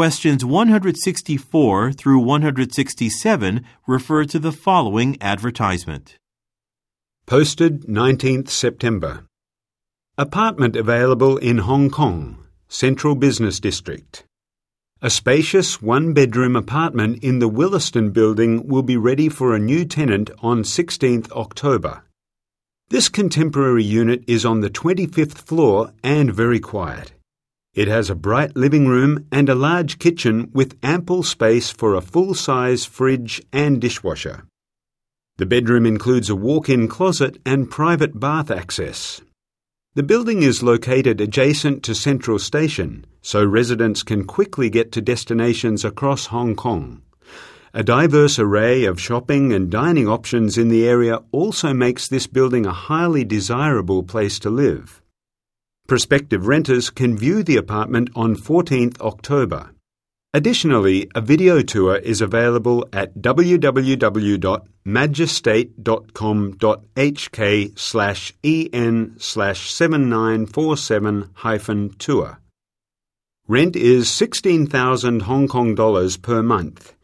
Questions 164 through 167 refer to the following advertisement. Posted 19th September. Apartment available in Hong Kong, Central Business District. A spacious one bedroom apartment in the Williston building will be ready for a new tenant on 16th October. This contemporary unit is on the 25th floor and very quiet. It has a bright living room and a large kitchen with ample space for a full size fridge and dishwasher. The bedroom includes a walk in closet and private bath access. The building is located adjacent to Central Station, so residents can quickly get to destinations across Hong Kong. A diverse array of shopping and dining options in the area also makes this building a highly desirable place to live. Prospective renters can view the apartment on 14th October. Additionally, a video tour is available at www.majestate.com.hk slash en slash 7947 tour. Rent is 16,000 Hong Kong dollars per month.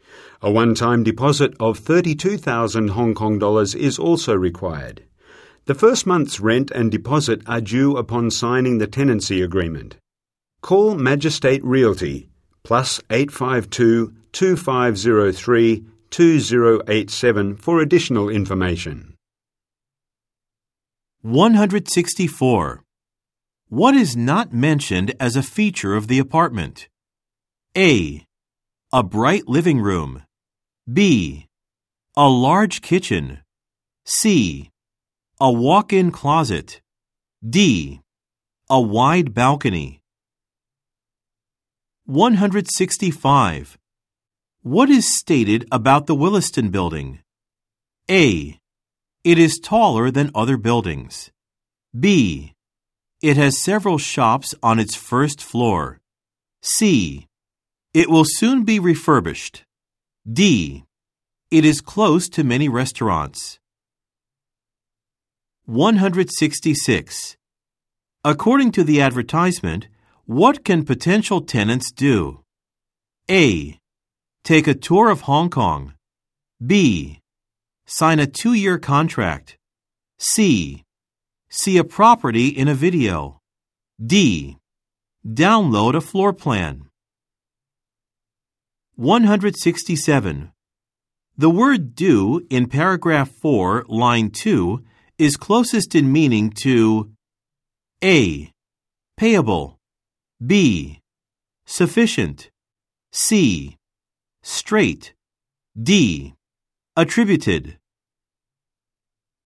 A one-time deposit of 32,000 Hong Kong dollars is also required. The first month's rent and deposit are due upon signing the tenancy agreement. Call Majestate Realty plus 852 2503 2087 for additional information. 164. What is not mentioned as a feature of the apartment? A. A bright living room. B. A large kitchen. C. A walk-in closet. D. A wide balcony. 165. What is stated about the Williston building? A. It is taller than other buildings. B. It has several shops on its first floor. C. It will soon be refurbished. D. It is close to many restaurants. 166. According to the advertisement, what can potential tenants due? A. Take a tour of Hong Kong. B. Sign a two year contract. C. See a property in a video. D. Download a floor plan. 167. The word do in paragraph 4, line 2 is closest in meaning to A. Payable B. Sufficient C. Straight D. Attributed